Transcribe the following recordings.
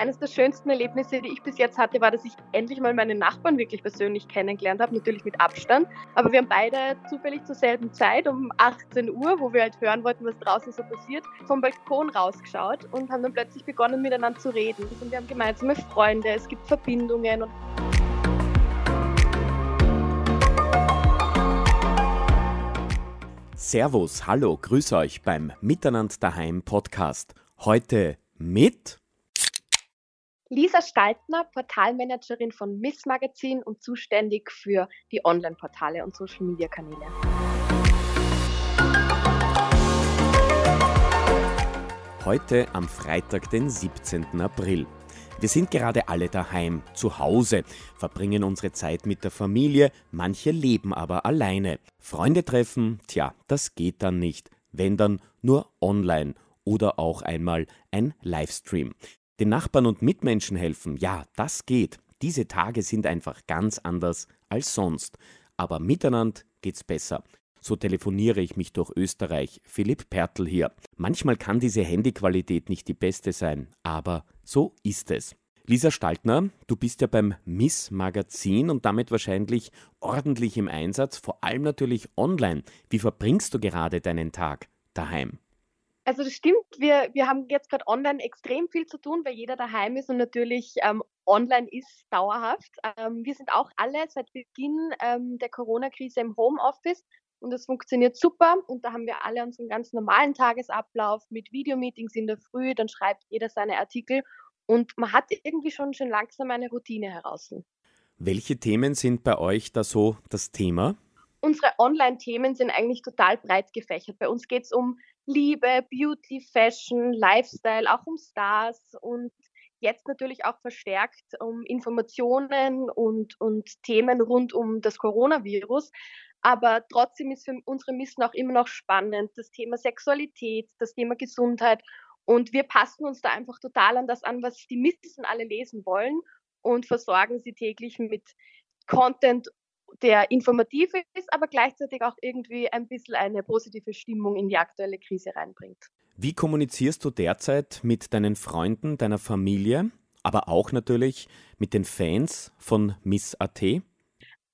eines der schönsten Erlebnisse, die ich bis jetzt hatte, war, dass ich endlich mal meine Nachbarn wirklich persönlich kennengelernt habe, natürlich mit Abstand. Aber wir haben beide zufällig zur selben Zeit um 18 Uhr, wo wir halt hören wollten, was draußen so passiert, vom Balkon rausgeschaut und haben dann plötzlich begonnen, miteinander zu reden. Und wir haben gemeinsame Freunde, es gibt Verbindungen. Servus, hallo, grüß euch beim Miteinander daheim Podcast. Heute mit Lisa Staltner, Portalmanagerin von Miss Magazin und zuständig für die Online-Portale und Social-Media-Kanäle. Heute am Freitag, den 17. April. Wir sind gerade alle daheim, zu Hause, verbringen unsere Zeit mit der Familie, manche leben aber alleine. Freunde treffen, tja, das geht dann nicht, wenn dann nur online oder auch einmal ein Livestream. Den Nachbarn und Mitmenschen helfen, ja, das geht. Diese Tage sind einfach ganz anders als sonst. Aber miteinander geht's besser. So telefoniere ich mich durch Österreich. Philipp Pertl hier. Manchmal kann diese Handyqualität nicht die beste sein, aber so ist es. Lisa Staltner, du bist ja beim Miss Magazin und damit wahrscheinlich ordentlich im Einsatz, vor allem natürlich online. Wie verbringst du gerade deinen Tag daheim? Also das stimmt, wir, wir haben jetzt gerade online extrem viel zu tun, weil jeder daheim ist und natürlich ähm, online ist dauerhaft. Ähm, wir sind auch alle seit Beginn ähm, der Corona-Krise im Homeoffice und das funktioniert super. Und da haben wir alle unseren ganz normalen Tagesablauf mit Videomeetings in der Früh, dann schreibt jeder seine Artikel und man hat irgendwie schon schon langsam eine Routine heraus. Welche Themen sind bei euch da so das Thema? Unsere Online-Themen sind eigentlich total breit gefächert. Bei uns geht es um Liebe, Beauty, Fashion, Lifestyle, auch um Stars und jetzt natürlich auch verstärkt um Informationen und, und Themen rund um das Coronavirus. Aber trotzdem ist für unsere Missen auch immer noch spannend das Thema Sexualität, das Thema Gesundheit. Und wir passen uns da einfach total an das an, was die Missen alle lesen wollen und versorgen sie täglich mit Content der informativ ist, aber gleichzeitig auch irgendwie ein bisschen eine positive Stimmung in die aktuelle Krise reinbringt. Wie kommunizierst du derzeit mit deinen Freunden, deiner Familie, aber auch natürlich mit den Fans von Miss AT?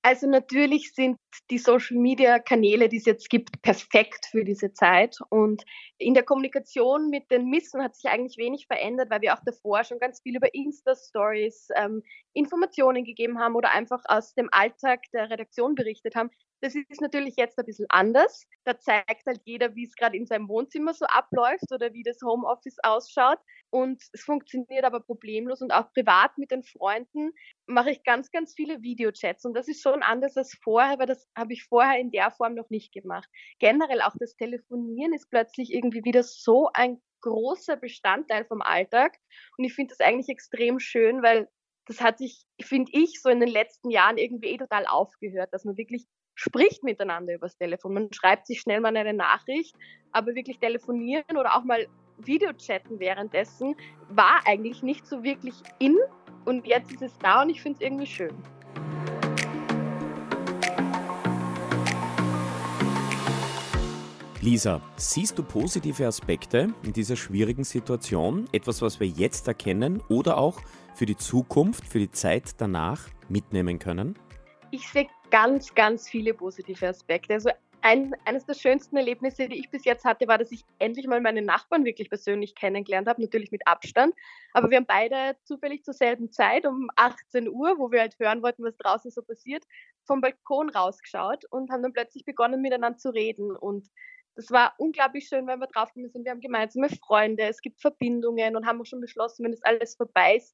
Also natürlich sind die Social-Media-Kanäle, die es jetzt gibt, perfekt für diese Zeit. Und in der Kommunikation mit den Missen hat sich eigentlich wenig verändert, weil wir auch davor schon ganz viel über Insta-Stories ähm, Informationen gegeben haben oder einfach aus dem Alltag der Redaktion berichtet haben. Das ist natürlich jetzt ein bisschen anders. Da zeigt halt jeder, wie es gerade in seinem Wohnzimmer so abläuft oder wie das Homeoffice ausschaut. Und es funktioniert aber problemlos und auch privat mit den Freunden mache ich ganz, ganz viele Videochats. Und das ist schon anders als vorher, weil das habe ich vorher in der Form noch nicht gemacht. Generell auch das Telefonieren ist plötzlich irgendwie wieder so ein großer Bestandteil vom Alltag. Und ich finde das eigentlich extrem schön, weil das hat sich, finde ich, so in den letzten Jahren irgendwie eh total aufgehört, dass man wirklich spricht miteinander übers Telefon. Man schreibt sich schnell mal eine Nachricht, aber wirklich telefonieren oder auch mal Videochatten währenddessen war eigentlich nicht so wirklich in und jetzt ist es da und ich finde es irgendwie schön. Lisa, siehst du positive Aspekte in dieser schwierigen Situation? Etwas, was wir jetzt erkennen oder auch für die Zukunft, für die Zeit danach mitnehmen können? Ich sehe ganz, ganz viele positive Aspekte. Also ein, eines der schönsten Erlebnisse, die ich bis jetzt hatte, war, dass ich endlich mal meine Nachbarn wirklich persönlich kennengelernt habe, natürlich mit Abstand. Aber wir haben beide zufällig zur selben Zeit um 18 Uhr, wo wir halt hören wollten, was draußen so passiert, vom Balkon rausgeschaut und haben dann plötzlich begonnen, miteinander zu reden. Und das war unglaublich schön, weil wir draufgekommen sind. Wir haben gemeinsame Freunde, es gibt Verbindungen und haben auch schon beschlossen, wenn das alles vorbei ist,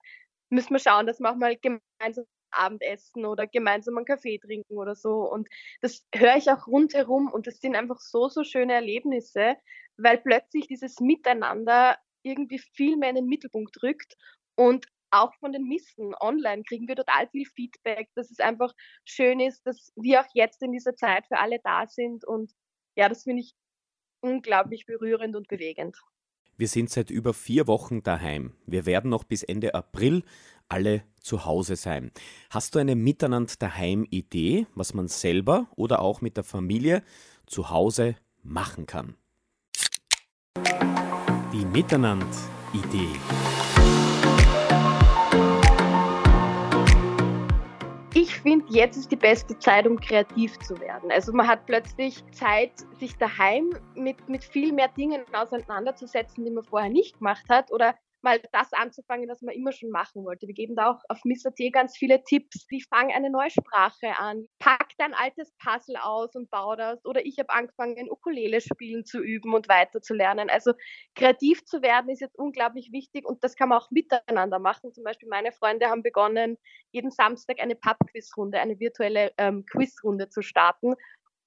müssen wir schauen, dass wir auch mal gemeinsam Abendessen oder gemeinsam einen Kaffee trinken oder so. Und das höre ich auch rundherum und das sind einfach so, so schöne Erlebnisse, weil plötzlich dieses Miteinander irgendwie viel mehr in den Mittelpunkt rückt und auch von den Missen online kriegen wir total viel Feedback, dass es einfach schön ist, dass wir auch jetzt in dieser Zeit für alle da sind und ja, das finde ich unglaublich berührend und bewegend. Wir sind seit über vier Wochen daheim. Wir werden noch bis Ende April alle zu Hause sein. Hast du eine Miteinander daheim Idee, was man selber oder auch mit der Familie zu Hause machen kann? Die Miteinander Idee. Ich finde, jetzt ist die beste Zeit, um kreativ zu werden. Also man hat plötzlich Zeit, sich daheim mit, mit viel mehr Dingen auseinanderzusetzen, die man vorher nicht gemacht hat oder mal das anzufangen, was man immer schon machen wollte. Wir geben da auch auf Mr. ganz viele Tipps. Wie fang eine neue Sprache an? Pack dein altes Puzzle aus und bau das. Oder ich habe angefangen, Ukulele spielen zu üben und weiterzulernen. Also kreativ zu werden ist jetzt unglaublich wichtig und das kann man auch miteinander machen. Zum Beispiel meine Freunde haben begonnen, jeden Samstag eine Pub-Quiz-Runde, eine virtuelle ähm, Quizrunde zu starten.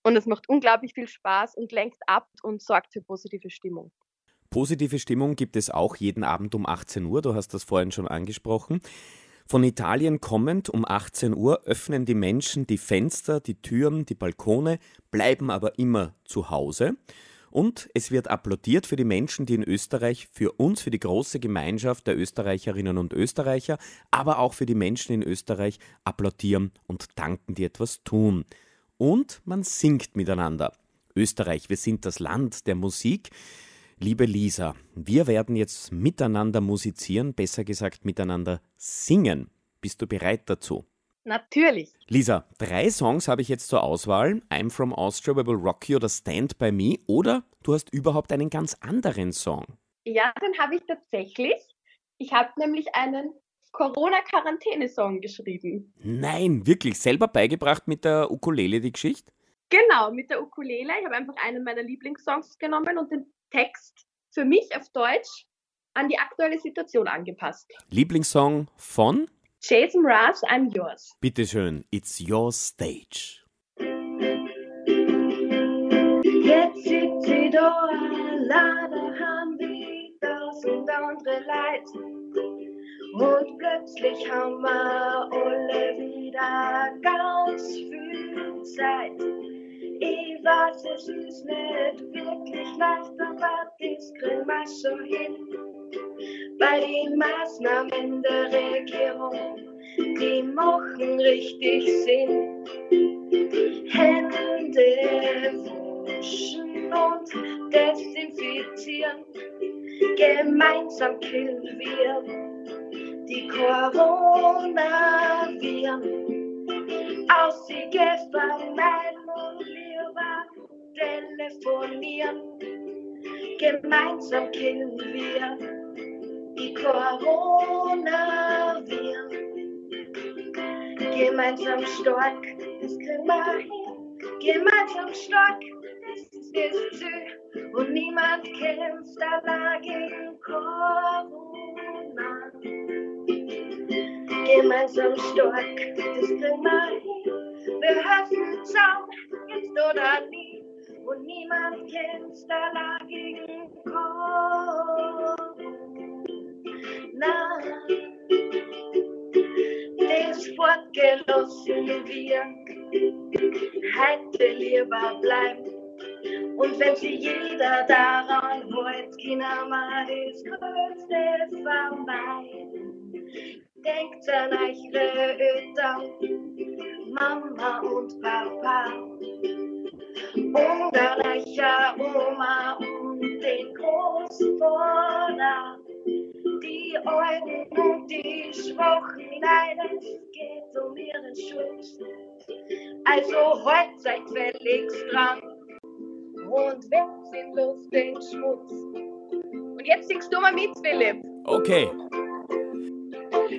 Und es macht unglaublich viel Spaß und lenkt ab und sorgt für positive Stimmung. Positive Stimmung gibt es auch jeden Abend um 18 Uhr, du hast das vorhin schon angesprochen. Von Italien kommend um 18 Uhr öffnen die Menschen die Fenster, die Türen, die Balkone, bleiben aber immer zu Hause. Und es wird applaudiert für die Menschen, die in Österreich, für uns, für die große Gemeinschaft der Österreicherinnen und Österreicher, aber auch für die Menschen in Österreich applaudieren und danken, die etwas tun. Und man singt miteinander. Österreich, wir sind das Land der Musik. Liebe Lisa, wir werden jetzt miteinander musizieren, besser gesagt miteinander singen. Bist du bereit dazu? Natürlich. Lisa, drei Songs habe ich jetzt zur Auswahl. I'm from Austria, We Will Rock You oder Stand By Me. Oder du hast überhaupt einen ganz anderen Song. Ja, den habe ich tatsächlich. Ich habe nämlich einen Corona-Quarantäne-Song geschrieben. Nein, wirklich selber beigebracht mit der Ukulele die Geschichte? Genau, mit der Ukulele. Ich habe einfach einen meiner Lieblingssongs genommen und den Text für mich auf Deutsch an die aktuelle Situation angepasst. Lieblingssong von? Jason Mraz, I'm Yours. Bitteschön, it's your stage. Jetzt sitzt sie da alleine, haben die tausend andere Leute. Und plötzlich haben wir alle wieder ganz viel Zeit. Ich weiß, es ist nicht wirklich leicht, das wir so hin. Bei den Maßnahmen der Regierung, die machen richtig Sinn. Hände waschen und desinfizieren, gemeinsam killen wir die Coronaviren. Aus sie vermeiden telefonieren. Gemeinsam killen wir die Corona-Viren. Gemeinsam stark, wir hin. Gemeinsam stark, ist Ziel. Und niemand kämpft allein gegen Corona. Gemeinsam stark, das kriegen wir helfen zusammen, jetzt oder nie und niemand kämpft dagegen Corona. Das fortgelassen wir heute lieber bleiben. Und wenn sie jeder daran wollt, können wir das Größte vermeiden. Denkt an eure Eltern, Mama und Papa reicher Oma und den Großvater. Die Alten und die Schwachen leiden, geht um ihren Schutz. Also heute seid gefälligst dran und weckt in Luft den Schmutz. Und jetzt singst du mal mit, Philipp. Okay.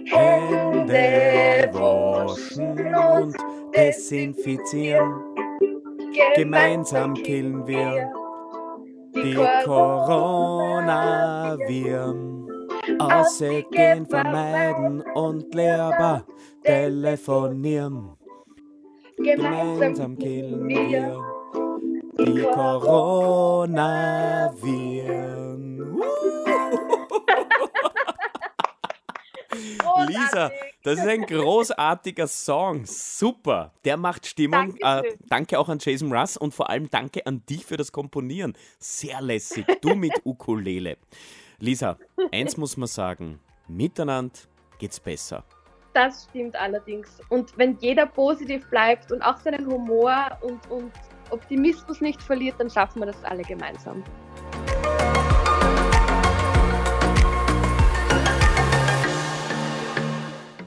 Hände waschen und desinfizieren Gemeinsam killen wir die Coronaviren. Ausgehen vermeiden und leerbar telefonieren. Gemeinsam killen wir die Coronaviren. Lisa, das ist ein großartiger Song. Super. Der macht Stimmung. Danke, äh, danke auch an Jason Russ und vor allem danke an dich für das Komponieren. Sehr lässig. Du mit Ukulele. Lisa, eins muss man sagen: Miteinander geht's besser. Das stimmt allerdings. Und wenn jeder positiv bleibt und auch seinen Humor und, und Optimismus nicht verliert, dann schaffen wir das alle gemeinsam.